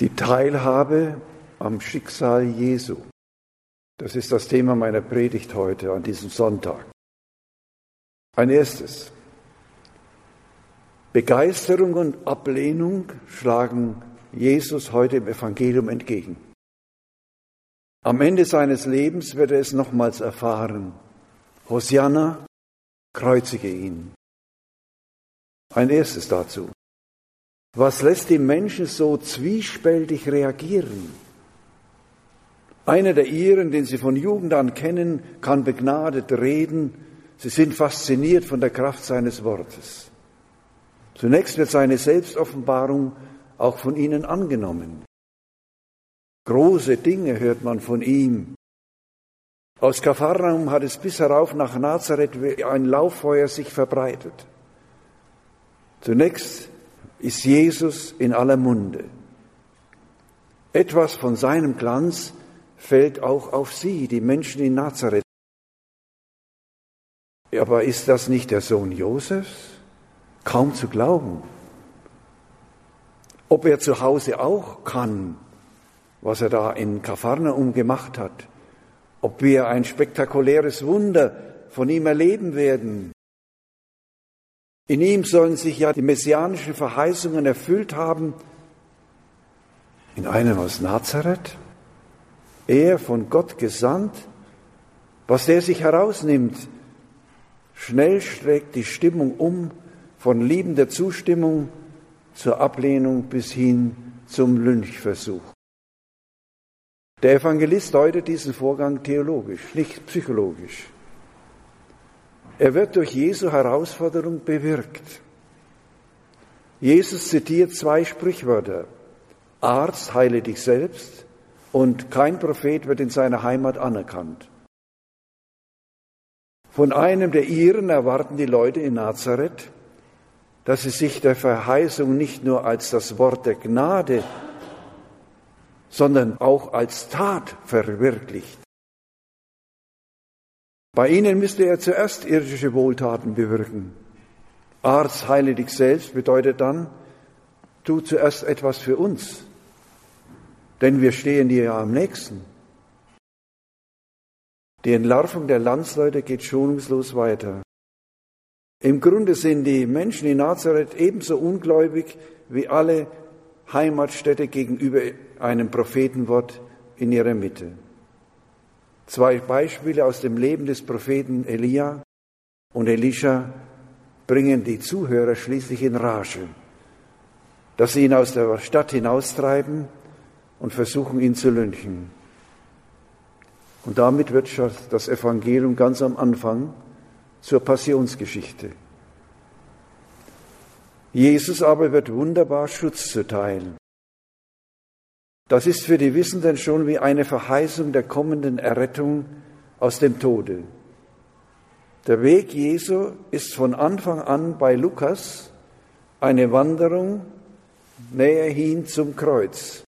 Die Teilhabe am Schicksal Jesu. Das ist das Thema meiner Predigt heute an diesem Sonntag. Ein erstes. Begeisterung und Ablehnung schlagen Jesus heute im Evangelium entgegen. Am Ende seines Lebens wird er es nochmals erfahren. Hosianna, kreuzige ihn. Ein erstes dazu. Was lässt die Menschen so zwiespältig reagieren? Einer der Iren, den Sie von Jugend an kennen, kann begnadet reden. Sie sind fasziniert von der Kraft seines Wortes. Zunächst wird seine Selbstoffenbarung auch von ihnen angenommen. Große Dinge hört man von ihm. Aus Kapharnaum hat es bis herauf nach Nazareth wie ein Lauffeuer sich verbreitet. Zunächst ist Jesus in aller Munde. Etwas von seinem Glanz fällt auch auf sie, die Menschen in Nazareth. Aber ist das nicht der Sohn Josefs? Kaum zu glauben. Ob er zu Hause auch kann, was er da in Kapharnaum gemacht hat, ob wir ein spektakuläres Wunder von ihm erleben werden. In ihm sollen sich ja die messianischen Verheißungen erfüllt haben. In einem aus Nazareth, er von Gott gesandt, was der sich herausnimmt, schnell schlägt die Stimmung um von liebender Zustimmung zur Ablehnung bis hin zum Lynchversuch. Der Evangelist deutet diesen Vorgang theologisch, nicht psychologisch. Er wird durch Jesu Herausforderung bewirkt. Jesus zitiert zwei Sprichwörter. Arzt, heile dich selbst und kein Prophet wird in seiner Heimat anerkannt. Von einem der Iren erwarten die Leute in Nazareth, dass sie sich der Verheißung nicht nur als das Wort der Gnade, sondern auch als Tat verwirklicht. Bei ihnen müsste er zuerst irdische Wohltaten bewirken. Arzt, heile dich selbst bedeutet dann, tu zuerst etwas für uns, denn wir stehen dir ja am nächsten. Die Entlarvung der Landsleute geht schonungslos weiter. Im Grunde sind die Menschen in Nazareth ebenso ungläubig wie alle Heimatstädte gegenüber einem Prophetenwort in ihrer Mitte. Zwei Beispiele aus dem Leben des Propheten Elia und Elisha bringen die Zuhörer schließlich in Rage, dass sie ihn aus der Stadt hinaustreiben und versuchen, ihn zu lynchen. Und damit wird schon das Evangelium ganz am Anfang zur Passionsgeschichte. Jesus aber wird wunderbar Schutz zuteil. Das ist für die Wissenden schon wie eine Verheißung der kommenden Errettung aus dem Tode. Der Weg Jesu ist von Anfang an bei Lukas eine Wanderung näher hin zum Kreuz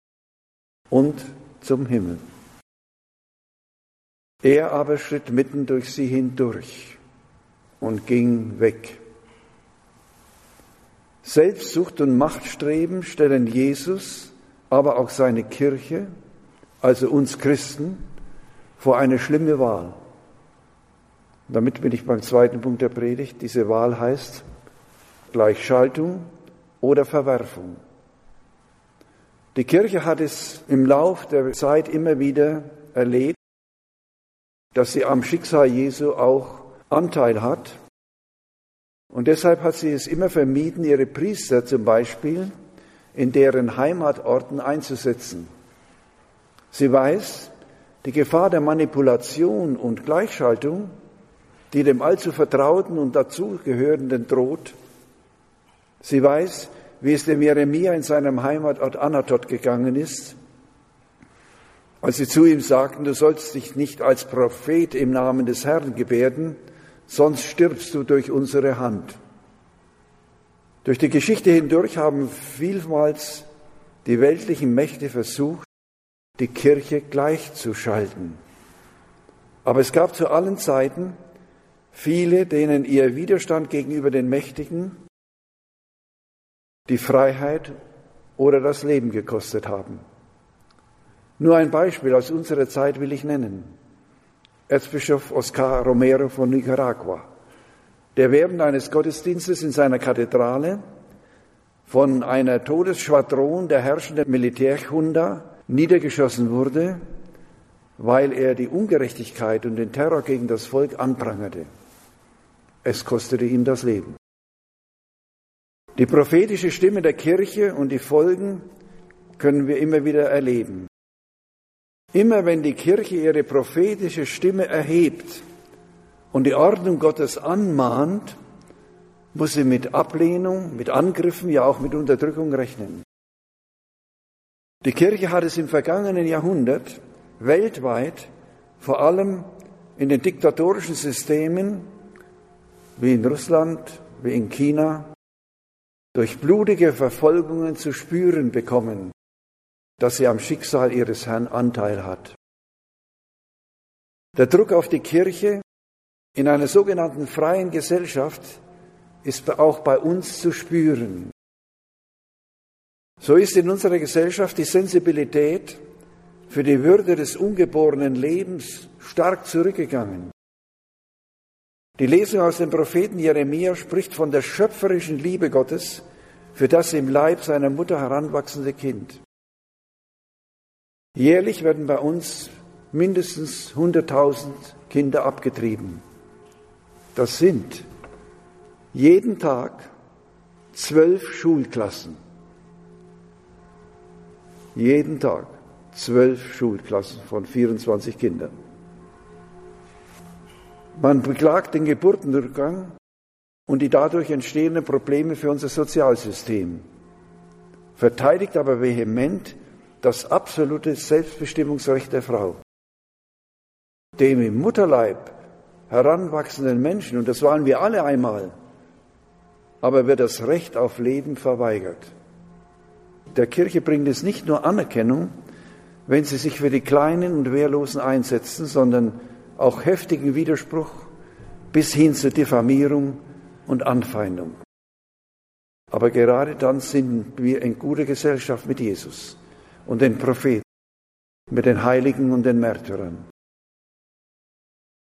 und zum Himmel. Er aber schritt mitten durch sie hindurch und ging weg. Selbstsucht und Machtstreben stellen Jesus, aber auch seine Kirche, also uns Christen, vor eine schlimme Wahl. Damit bin ich beim zweiten Punkt der Predigt. Diese Wahl heißt Gleichschaltung oder Verwerfung. Die Kirche hat es im Lauf der Zeit immer wieder erlebt, dass sie am Schicksal Jesu auch Anteil hat und deshalb hat sie es immer vermieden, ihre Priester zum Beispiel in deren Heimatorten einzusetzen. Sie weiß, die Gefahr der Manipulation und Gleichschaltung, die dem allzu Vertrauten und dazugehörenden droht. Sie weiß, wie es dem Jeremia in seinem Heimatort Anatot gegangen ist, als sie zu ihm sagten, du sollst dich nicht als Prophet im Namen des Herrn gebärden, sonst stirbst du durch unsere Hand. Durch die Geschichte hindurch haben vielmals die weltlichen Mächte versucht, die Kirche gleichzuschalten. Aber es gab zu allen Zeiten viele, denen ihr Widerstand gegenüber den Mächtigen die Freiheit oder das Leben gekostet haben. Nur ein Beispiel aus unserer Zeit will ich nennen. Erzbischof Oscar Romero von Nicaragua, der während eines Gottesdienstes in seiner Kathedrale von einer Todesschwadron der herrschenden Militärjunta niedergeschossen wurde, weil er die Ungerechtigkeit und den Terror gegen das Volk anprangerte. Es kostete ihm das Leben. Die prophetische Stimme der Kirche und die Folgen können wir immer wieder erleben. Immer wenn die Kirche ihre prophetische Stimme erhebt und die Ordnung Gottes anmahnt, muss sie mit Ablehnung, mit Angriffen, ja auch mit Unterdrückung rechnen. Die Kirche hat es im vergangenen Jahrhundert weltweit, vor allem in den diktatorischen Systemen wie in Russland, wie in China, durch blutige Verfolgungen zu spüren bekommen, dass sie am Schicksal ihres Herrn Anteil hat. Der Druck auf die Kirche in einer sogenannten freien Gesellschaft ist auch bei uns zu spüren. So ist in unserer Gesellschaft die Sensibilität für die Würde des ungeborenen Lebens stark zurückgegangen. Die Lesung aus dem Propheten Jeremia spricht von der schöpferischen Liebe Gottes für das im Leib seiner Mutter heranwachsende Kind. Jährlich werden bei uns mindestens 100.000 Kinder abgetrieben. Das sind jeden Tag zwölf Schulklassen. Jeden Tag zwölf Schulklassen von 24 Kindern. Man beklagt den Geburtenrückgang und die dadurch entstehenden Probleme für unser Sozialsystem, verteidigt aber vehement das absolute Selbstbestimmungsrecht der Frau. Dem im Mutterleib heranwachsenden Menschen, und das waren wir alle einmal, aber wird das Recht auf Leben verweigert. Der Kirche bringt es nicht nur Anerkennung, wenn sie sich für die Kleinen und Wehrlosen einsetzen, sondern auch heftigen Widerspruch bis hin zur Diffamierung und Anfeindung. Aber gerade dann sind wir in guter Gesellschaft mit Jesus und den Propheten, mit den Heiligen und den Märtyrern.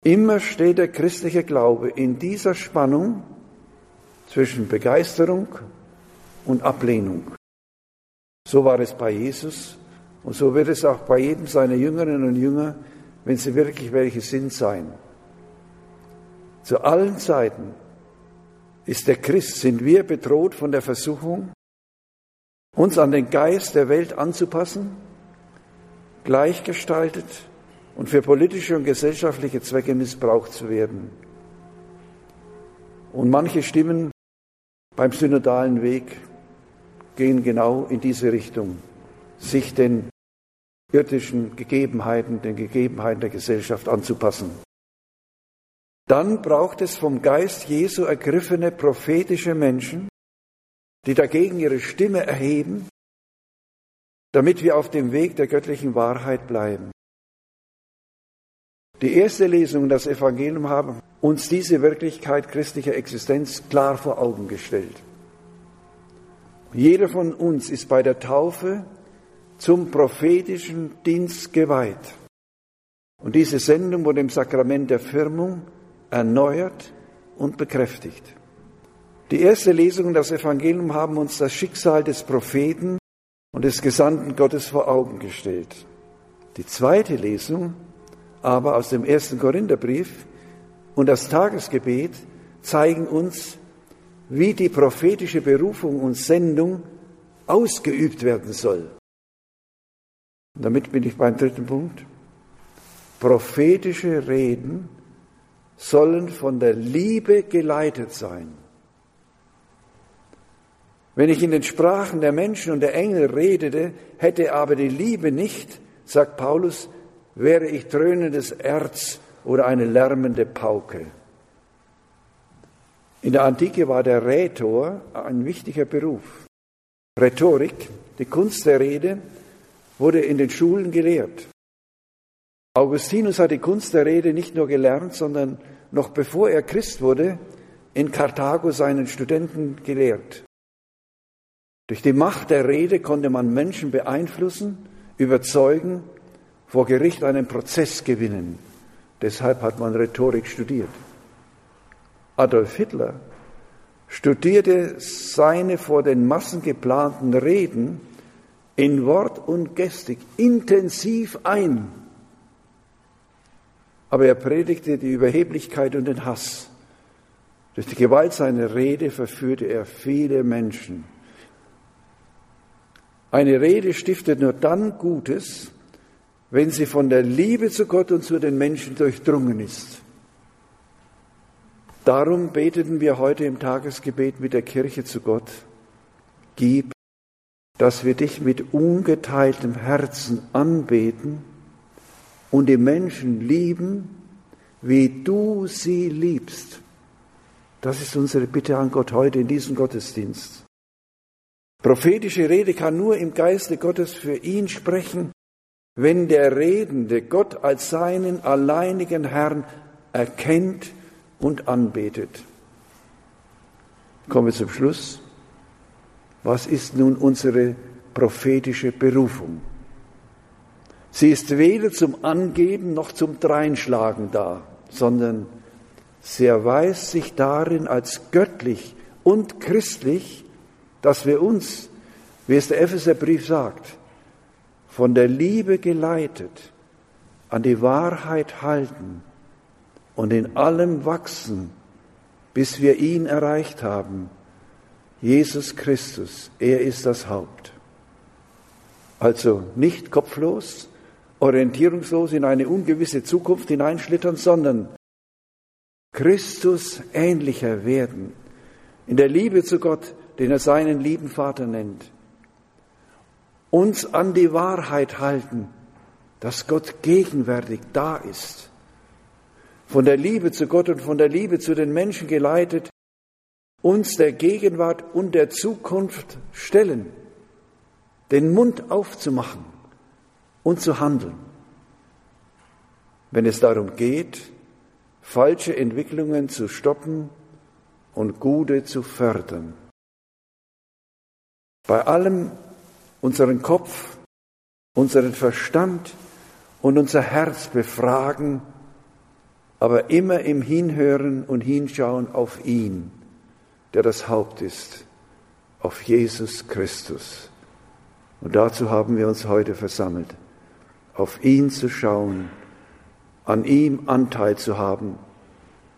Immer steht der christliche Glaube in dieser Spannung zwischen Begeisterung und Ablehnung. So war es bei Jesus und so wird es auch bei jedem seiner Jüngerinnen und Jünger wenn sie wirklich welche sind, sein. Zu allen Zeiten ist der Christ, sind wir bedroht von der Versuchung, uns an den Geist der Welt anzupassen, gleichgestaltet und für politische und gesellschaftliche Zwecke missbraucht zu werden. Und manche Stimmen beim synodalen Weg gehen genau in diese Richtung, sich den irdischen Gegebenheiten, den Gegebenheiten der Gesellschaft anzupassen. Dann braucht es vom Geist Jesu ergriffene prophetische Menschen, die dagegen ihre Stimme erheben, damit wir auf dem Weg der göttlichen Wahrheit bleiben. Die erste Lesung, das Evangelium, haben uns diese Wirklichkeit christlicher Existenz klar vor Augen gestellt. Jeder von uns ist bei der Taufe zum prophetischen Dienst geweiht. Und diese Sendung wurde im Sakrament der Firmung erneuert und bekräftigt. Die erste Lesung und das Evangelium haben uns das Schicksal des Propheten und des Gesandten Gottes vor Augen gestellt. Die zweite Lesung aber aus dem ersten Korintherbrief und das Tagesgebet zeigen uns, wie die prophetische Berufung und Sendung ausgeübt werden soll. Und damit bin ich beim dritten Punkt. Prophetische Reden sollen von der Liebe geleitet sein. Wenn ich in den Sprachen der Menschen und der Engel redete, hätte aber die Liebe nicht, sagt Paulus, wäre ich dröhnendes Erz oder eine lärmende Pauke. In der Antike war der Rhetor ein wichtiger Beruf. Rhetorik, die Kunst der Rede, wurde in den Schulen gelehrt. Augustinus hat die Kunst der Rede nicht nur gelernt, sondern noch bevor er Christ wurde, in Karthago seinen Studenten gelehrt. Durch die Macht der Rede konnte man Menschen beeinflussen, überzeugen, vor Gericht einen Prozess gewinnen. Deshalb hat man Rhetorik studiert. Adolf Hitler studierte seine vor den Massen geplanten Reden in Wort und Gestik intensiv ein. Aber er predigte die Überheblichkeit und den Hass. Durch die Gewalt seiner Rede verführte er viele Menschen. Eine Rede stiftet nur dann Gutes, wenn sie von der Liebe zu Gott und zu den Menschen durchdrungen ist. Darum beteten wir heute im Tagesgebet mit der Kirche zu Gott, gib, dass wir dich mit ungeteiltem Herzen anbeten und die Menschen lieben, wie du sie liebst. Das ist unsere Bitte an Gott heute in diesem Gottesdienst. Prophetische Rede kann nur im Geiste Gottes für ihn sprechen, wenn der Redende Gott als seinen alleinigen Herrn erkennt und anbetet. Kommen wir zum Schluss. Was ist nun unsere prophetische Berufung? Sie ist weder zum Angeben noch zum Dreinschlagen da, sondern sie erweist sich darin als göttlich und christlich, dass wir uns, wie es der Epheserbrief sagt, von der Liebe geleitet an die Wahrheit halten und in allem wachsen, bis wir ihn erreicht haben. Jesus Christus, er ist das Haupt. Also nicht kopflos, orientierungslos in eine ungewisse Zukunft hineinschlittern, sondern Christus ähnlicher werden, in der Liebe zu Gott, den er seinen lieben Vater nennt. Uns an die Wahrheit halten, dass Gott gegenwärtig da ist. Von der Liebe zu Gott und von der Liebe zu den Menschen geleitet, uns der Gegenwart und der Zukunft stellen, den Mund aufzumachen und zu handeln. Wenn es darum geht, falsche Entwicklungen zu stoppen und gute zu fördern. Bei allem unseren Kopf, unseren Verstand und unser Herz befragen, aber immer im Hinhören und Hinschauen auf ihn, der das Haupt ist, auf Jesus Christus. Und dazu haben wir uns heute versammelt, auf ihn zu schauen, an ihm Anteil zu haben